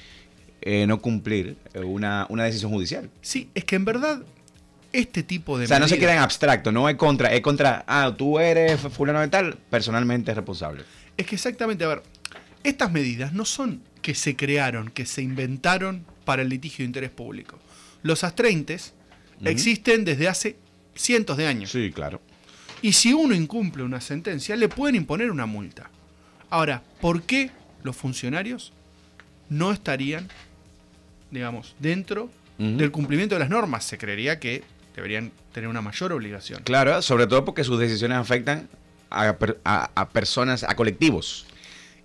Speaker 2: eh, no cumplir eh, una, una decisión judicial.
Speaker 8: Sí, es que en verdad este tipo de
Speaker 2: O sea, no se queda en abstracto, no es contra, es contra, ah, tú eres fulano de tal, personalmente es responsable.
Speaker 8: Es que exactamente, a ver, estas medidas no son que se crearon, que se inventaron para el litigio de interés público. Los astreintes existen desde hace cientos de años.
Speaker 2: Sí, claro.
Speaker 8: Y si uno incumple una sentencia, le pueden imponer una multa. Ahora, ¿por qué los funcionarios no estarían, digamos, dentro del cumplimiento de las normas? Se creería que deberían tener una mayor obligación.
Speaker 2: Claro, sobre todo porque sus decisiones afectan a- a personas, a colectivos.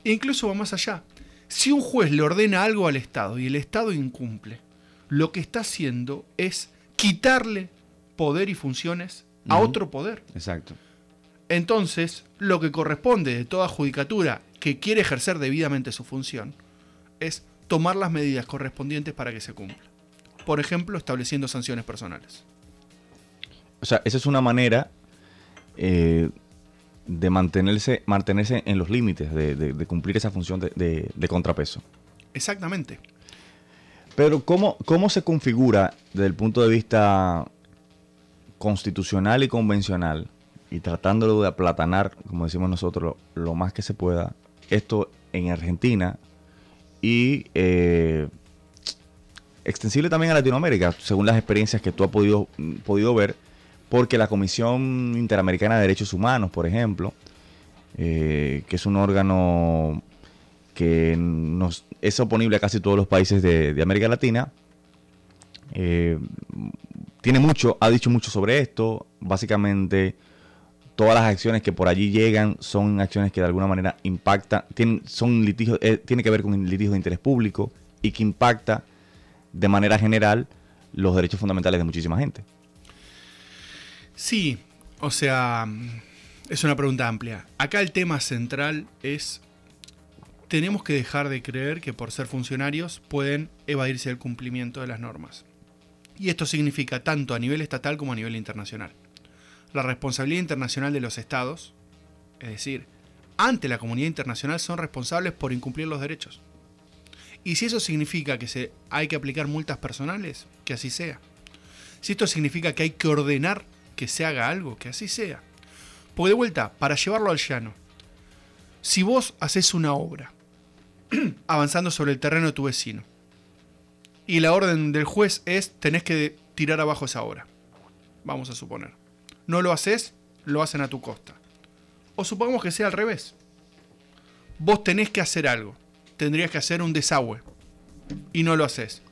Speaker 8: E incluso va más allá. Si un juez le ordena algo al Estado y el Estado incumple, lo que está haciendo es quitarle poder y funciones a otro poder.
Speaker 2: Exacto.
Speaker 8: Entonces, lo que corresponde de toda judicatura que quiere ejercer debidamente su función es tomar las medidas correspondientes para que se cumpla. por ejemplo, estableciendo sanciones personales.
Speaker 1: O sea, esa es una manera eh, de mantenerse, mantenerse en los límites, de, de- de cumplir esa función de, de- de contrapeso.
Speaker 8: Exactamente.
Speaker 1: Pero ¿cómo, ¿cómo se configura desde el punto de vista constitucional y convencional, y tratándolo de aplatanar, como decimos nosotros, lo, más que se pueda, esto en Argentina y eh, extensible también a Latinoamérica, según las experiencias que tú has podido, podido ver, porque la Comisión Interamericana de Derechos Humanos, por ejemplo, eh, que es un órgano que nos, es oponible a casi todos los países de, América Latina, eh, tiene mucho, ha dicho mucho sobre esto. Básicamente, todas las acciones que por allí llegan son acciones que de alguna manera impactan, tienen, son litigios, eh, tiene que ver con litigios de interés público y que impacta de manera general los derechos fundamentales de muchísima gente.
Speaker 8: Sí, o sea, es una pregunta amplia. Acá el tema central es, tenemos que dejar de creer que por ser funcionarios pueden evadirse del cumplimiento de las normas. Y esto significa tanto a nivel estatal como a nivel internacional. La responsabilidad internacional de los estados, es decir, ante la comunidad internacional son responsables por incumplir los derechos. Y si eso significa que se, hay que aplicar multas personales, que así sea. Si esto significa que hay que ordenar que se haga algo, que así sea. Porque de vuelta, para llevarlo al llano, si vos haces una obra avanzando sobre el terreno de tu vecino y la orden del juez es tenés que tirar abajo esa obra, vamos a suponer. No lo haces, lo hacen a tu costa. O supongamos que sea al revés. Vos tenés que hacer algo. Tendrías que hacer un desagüe. Y no lo haces.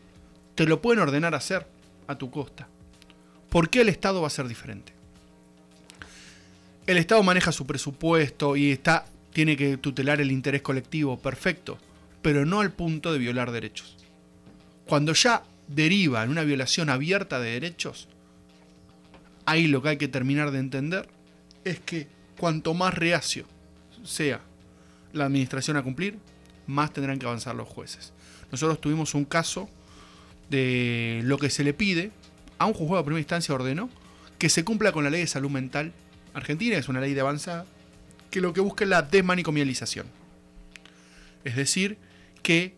Speaker 8: Te lo pueden ordenar hacer a tu costa. ¿Por qué el Estado va a ser diferente? El Estado maneja su presupuesto y está, tiene que tutelar el interés colectivo, perfecto, pero no al punto de violar derechos. Cuando ya deriva en una violación abierta de derechos, ahí lo que hay que terminar de entender es que cuanto más reacio sea la administración a cumplir, más tendrán que avanzar los jueces. Nosotros tuvimos un caso de lo que se le pide a un juzgado de primera instancia ordenó que se cumpla con la ley de salud mental argentina, es una ley de avanzada, que lo que busca es la desmanicomialización. Es decir, que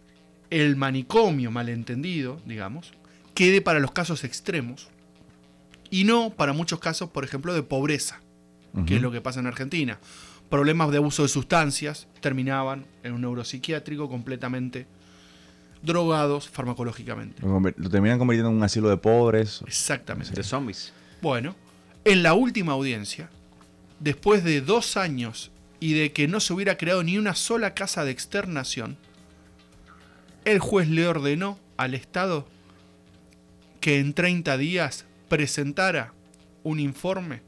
Speaker 8: el manicomio malentendido, digamos, quede para los casos extremos y no para muchos casos, por ejemplo, de pobreza, que es lo que pasa en Argentina. Problemas de abuso de sustancias terminaban en un neuropsiquiátrico completamente drogados farmacológicamente.
Speaker 1: Lo, lo terminan convirtiendo en un asilo de pobres.
Speaker 8: Exactamente.
Speaker 2: De zombies.
Speaker 8: Bueno, en la última audiencia, después de dos años y de que no se hubiera creado ni una sola casa de externación, el juez le ordenó al Estado que en 30 días presentara un informe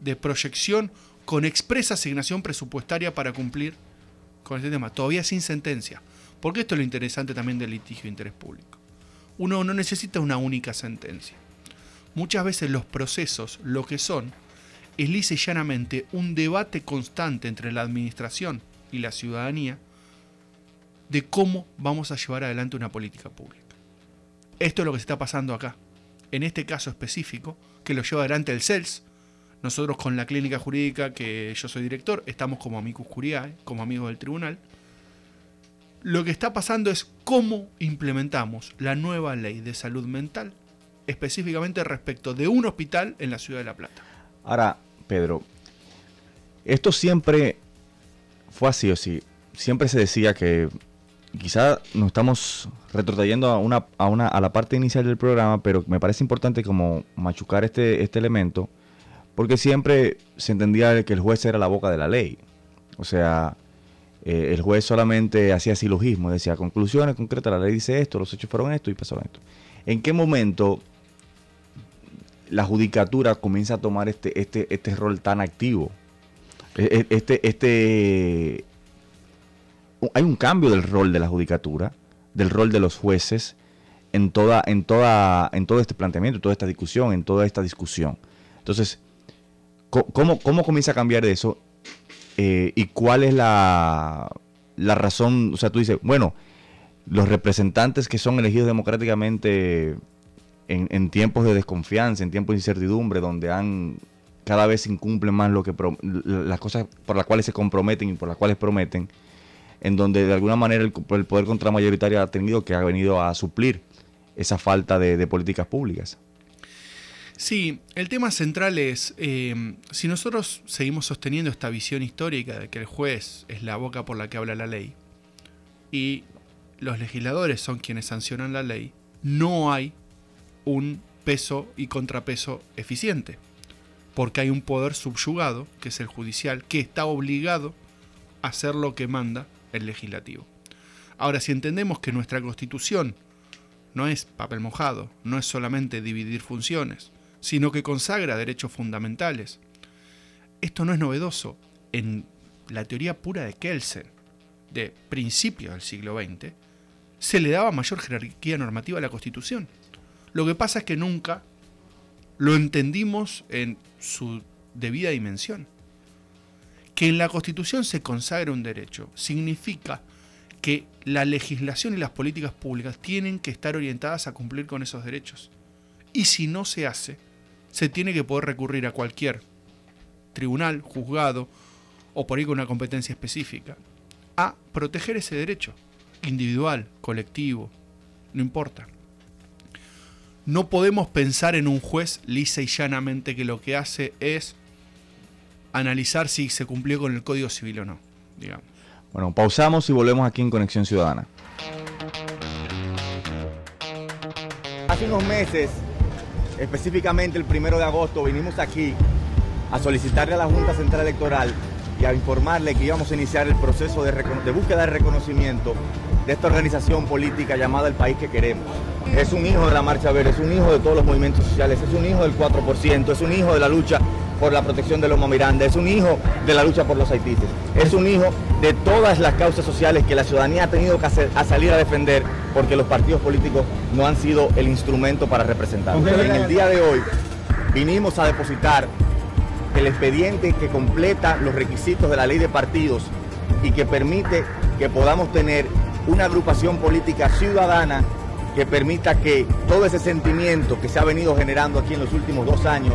Speaker 8: de proyección con expresa asignación presupuestaria para cumplir con este tema, todavía sin sentencia. Porque esto es lo interesante también del litigio de interés público. Uno no necesita una única sentencia. Muchas veces los procesos lo que son es lisa llanamente un debate constante entre la administración y la ciudadanía de cómo vamos a llevar adelante una política pública. Esto es lo que se está pasando acá. En este caso específico, que lo lleva adelante el CELS, nosotros con la clínica jurídica que yo soy director, estamos como curiae, como amigos del tribunal. Lo que está pasando es cómo implementamos la nueva ley de salud mental, específicamente respecto de un hospital en la ciudad de La Plata.
Speaker 1: Ahora, Pedro, esto siempre fue así o sí. Siempre se decía que quizá nos estamos retrotrayendo a una, a una a la parte inicial del programa, pero me parece importante como machucar este, este elemento, porque siempre se entendía que el juez era la boca de la ley. O sea, eh, el juez solamente hacía silogismo, decía conclusiones concretas, la ley dice esto, los hechos fueron esto y pasaron esto. ¿En qué momento la judicatura comienza a tomar este, este, este rol tan activo? E- e- Este, este, hay un cambio del rol de la judicatura, del rol de los jueces en toda, en toda, en todo este planteamiento, en toda esta discusión, en toda esta discusión. Entonces, ¿cómo, cómo comienza a cambiar eso? Eh, ¿Y cuál es la, la razón? O sea, tú dices, bueno, los representantes que son elegidos democráticamente
Speaker 11: en, tiempos de desconfianza, en tiempos de incertidumbre, donde han cada vez incumplen más lo que las cosas por las cuales se comprometen y por las cuales prometen, en donde de alguna manera el, el poder contramayoritario ha tenido que ha venido a suplir esa falta de, políticas públicas.
Speaker 8: Sí, el tema central es, eh, si nosotros seguimos sosteniendo esta visión histórica de que el juez es la boca por la que habla la ley y los legisladores son quienes sancionan la ley, no hay un peso y contrapeso eficiente, porque hay un poder subyugado, que es el judicial, que está obligado a hacer lo que manda el legislativo. Ahora, si entendemos que nuestra constitución no es papel mojado, no es solamente dividir funciones, sino que consagra derechos fundamentales. Esto no es novedoso. En la teoría pura de Kelsen, de principios del siglo XX, se le daba mayor jerarquía normativa a la Constitución. Lo que pasa es que nunca lo entendimos en su debida dimensión. Que en la Constitución se consagre un derecho significa que la legislación y las políticas públicas tienen que estar orientadas a cumplir con esos derechos. Y si no se hace, se tiene que poder recurrir a cualquier tribunal, juzgado o por ahí con una competencia específica a proteger ese derecho, individual, colectivo, no importa. No podemos pensar en un juez lisa y llanamente que lo que hace es analizar si se cumplió con el Código Civil o no, digamos.
Speaker 11: Bueno, pausamos y volvemos aquí en Conexión Ciudadana.
Speaker 12: Hace unos meses, específicamente el primero de agosto, vinimos aquí a solicitarle a la Junta Central Electoral y a informarle que íbamos a iniciar el proceso de, de búsqueda de reconocimiento de esta organización política llamada El País que Queremos. Es un hijo de la Marcha Verde, es un hijo de todos los movimientos sociales, es un hijo del 4%, es un hijo de la lucha por la protección de Loma Miranda, es un hijo de la lucha por los haitíes, es un hijo de todas las causas sociales que la ciudadanía ha tenido que hacer- a salir a defender porque los partidos políticos no han sido el instrumento para representarlos. En el día de hoy vinimos a depositar el expediente que completa los requisitos de la ley de partidos y que permite que podamos tener una agrupación política ciudadana que permita que todo ese sentimiento que se ha venido generando aquí en los últimos dos años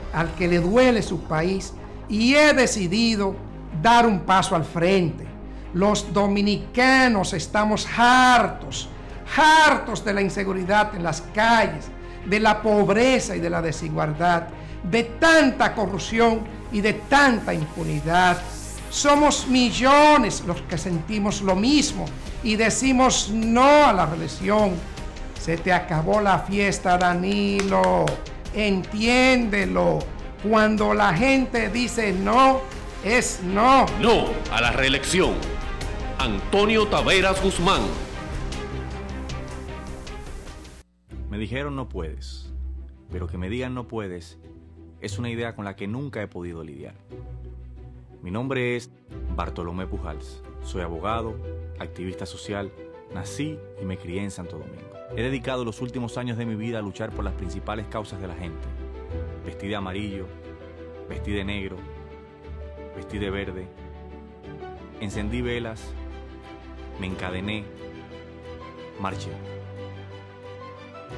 Speaker 3: al que le duele su país y he decidido dar un paso al frente. Los dominicanos estamos hartos, hartos de la inseguridad en las calles, de la pobreza y de la desigualdad, de tanta corrupción y de tanta impunidad. Somos millones los que sentimos lo mismo y decimos no a la reelección. Se te acabó la fiesta, Danilo. Entiéndelo. Cuando la gente dice no, es no.
Speaker 4: No a la reelección. Antonio Taveras Guzmán.
Speaker 1: Me dijeron no puedes, pero que me digan no puedes es una idea con la que nunca he podido lidiar. Mi nombre es Bartolomé Pujals. Soy abogado, activista social, nací y me crié en Santo Domingo. He dedicado los últimos años de mi vida a luchar por las principales causas de la gente. Vestí de amarillo, vestí de negro, vestí de verde. Encendí velas, me encadené, marché.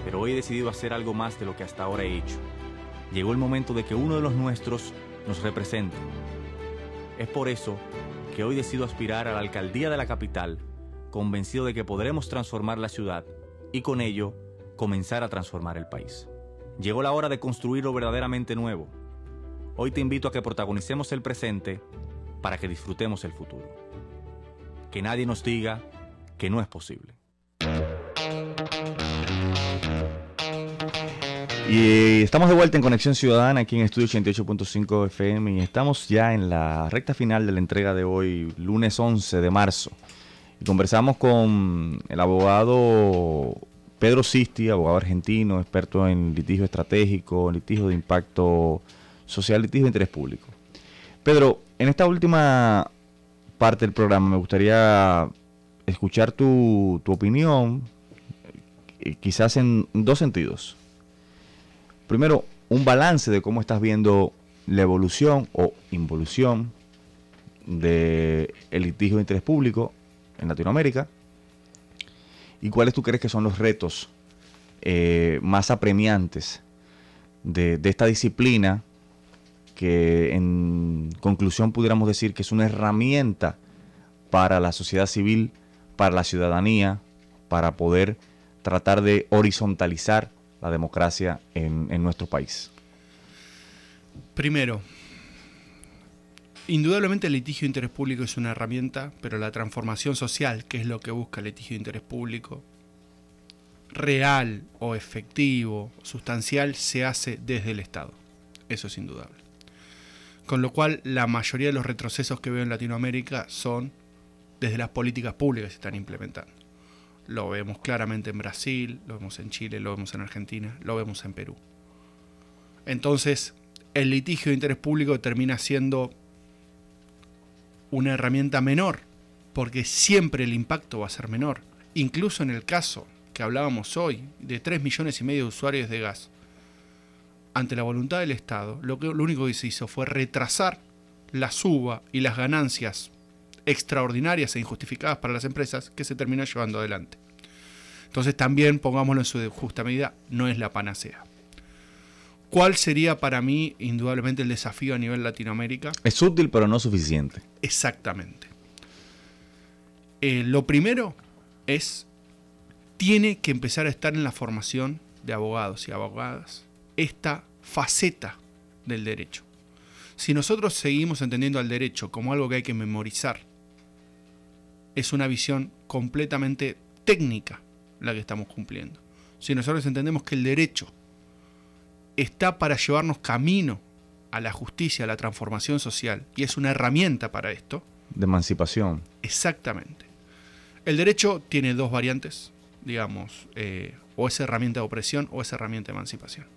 Speaker 1: Pero hoy he decidido hacer algo más de lo que hasta ahora he hecho. Llegó el momento de que uno de los nuestros nos represente. Es por eso que hoy decido aspirar a la alcaldía de la capital, convencido de que podremos transformar la ciudad y con ello comenzar a transformar el país.
Speaker 5: Llegó la hora de construir lo verdaderamente nuevo. Hoy te invito a que protagonicemos el presente para que disfrutemos el futuro. Que nadie nos diga que no es posible.
Speaker 1: Y estamos de vuelta en Conexión Ciudadana aquí en Estudio 88.5 FM y estamos ya en la recta final de la entrega de hoy, lunes 11 de marzo. Y conversamos con el abogado Pedro Sisti, abogado argentino, experto en litigio estratégico, litigio de impacto social, litigio de interés público. Pedro, en esta última parte del programa me gustaría escuchar tu, tu opinión, eh, quizás en dos sentidos primero, un balance de cómo estás viendo la evolución o involución del litigio de interés público en Latinoamérica y cuáles tú crees que son los retos eh, más apremiantes de, esta disciplina que en conclusión pudiéramos decir que es una herramienta para la sociedad civil, para la ciudadanía, para poder tratar de horizontalizar la democracia en nuestro país?
Speaker 8: Primero, indudablemente el litigio de interés público es una herramienta, pero la transformación social, que es lo que busca el litigio de interés público, real o efectivo, sustancial, se hace desde el Estado. Eso es indudable. Con lo cual, la mayoría de los retrocesos que veo en Latinoamérica son desde las políticas públicas que se están implementando. Lo vemos claramente en Brasil, lo vemos en Chile, lo vemos en Argentina, lo vemos en Perú. Entonces, el litigio de interés público termina siendo una herramienta menor, porque siempre el impacto va a ser menor. Incluso en el caso que hablábamos hoy de 3 millones y medio de usuarios de gas, ante la voluntad del Estado, lo, que, lo único que se hizo fue retrasar la suba y las ganancias extraordinarias e injustificadas para las empresas que se terminó llevando adelante. Entonces también, pongámoslo en su justa medida, no es la panacea. ¿Cuál sería para mí indudablemente el desafío a nivel Latinoamérica?
Speaker 1: Es útil pero no suficiente.
Speaker 8: Exactamente. Eh, lo primero es, tiene que empezar a estar en la formación de abogados y abogadas esta faceta del derecho. Si nosotros seguimos entendiendo al derecho como algo que hay que memorizar, es una visión completamente técnica la que estamos cumpliendo. Si nosotros entendemos que el derecho está para llevarnos camino a la justicia, a la transformación social, y es una herramienta para esto.
Speaker 1: De emancipación.
Speaker 8: Exactamente. El derecho tiene dos variantes, digamos, eh, o es herramienta de opresión o es herramienta de emancipación.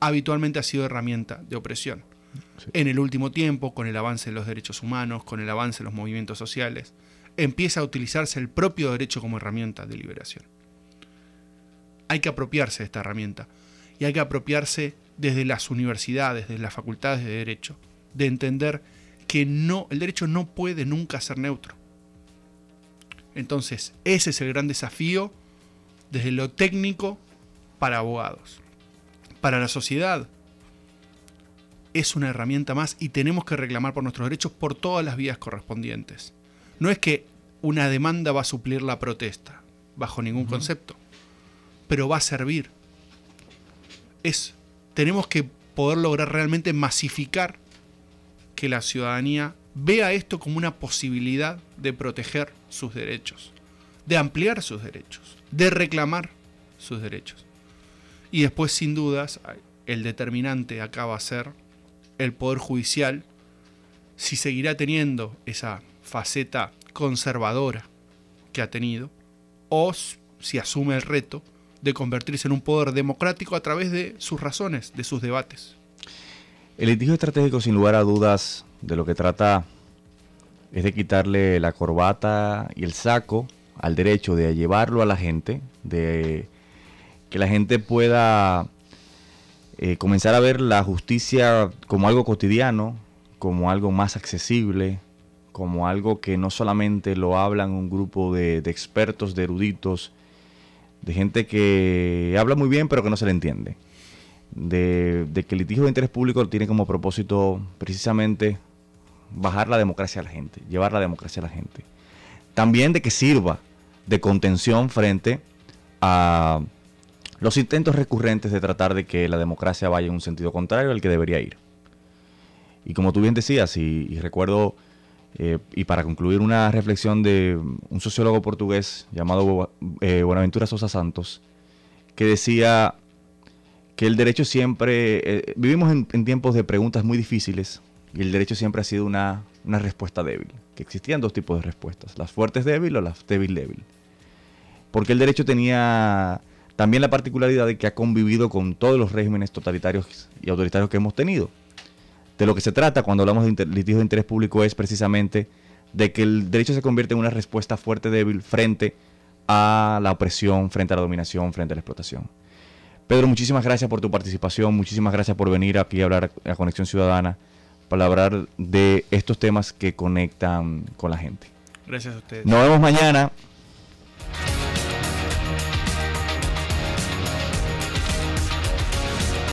Speaker 8: Habitualmente ha sido herramienta de opresión.
Speaker 1: Sí.
Speaker 8: En el último tiempo, con el avance de los derechos humanos, con el avance de los movimientos sociales, empieza a utilizarse el propio derecho como herramienta de liberación. Hay que apropiarse de esta herramienta y hay que apropiarse desde las universidades, desde las facultades de derecho, de entender que no, el derecho no puede nunca ser neutro. Entonces, ese es el gran desafío desde lo técnico para abogados. Para la sociedad es una herramienta más y tenemos que reclamar por nuestros derechos por todas las vías correspondientes. No es que una demanda va a suplir la protesta, bajo ningún concepto, pero va a servir. Es, tenemos que poder lograr realmente masificar que la ciudadanía vea esto como una posibilidad de proteger sus derechos, de ampliar sus derechos, de reclamar sus derechos. Y después, sin dudas, el determinante acá va a ser el Poder Judicial, si seguirá teniendo esa faceta conservadora que ha tenido, o si asume el reto de convertirse en un poder democrático a través de sus razones, de sus debates.
Speaker 1: El litigio estratégico, sin lugar a dudas, de lo que trata es de quitarle la corbata y el saco al derecho de llevarlo a la gente, de que la gente pueda eh, comenzar a ver la justicia como algo cotidiano, como algo más accesible, como algo que no solamente lo hablan un grupo de, de expertos, de eruditos, de gente que habla muy bien pero que no se le entiende de, que el litigio de interés público tiene como propósito precisamente bajar la democracia a la gente, llevar la democracia a la gente. También de que sirva de contención frente a los intentos recurrentes de tratar de que la democracia vaya en un sentido contrario al que debería ir. Y como tú bien decías, y recuerdo, eh, y para concluir una reflexión de un sociólogo portugués llamado eh, Buenaventura Sosa Santos, que decía que el derecho siempre, eh, vivimos en, tiempos de preguntas muy difíciles, y el derecho siempre ha sido una, una respuesta débil, que existían dos tipos de respuestas, las fuertes débil o las débil débil. Porque el derecho tenía también la particularidad de que ha convivido con todos los regímenes totalitarios y autoritarios que hemos tenido. De lo que se trata cuando hablamos de inter- litigio de interés público es precisamente de que el derecho se convierte en una respuesta fuerte débil frente a la opresión, frente a la dominación, frente a la explotación. Pedro, muchísimas gracias por tu participación, muchísimas gracias por venir aquí a hablar a Conexión Ciudadana para hablar de estos temas que conectan con la gente.
Speaker 8: Gracias a ustedes.
Speaker 1: Nos vemos mañana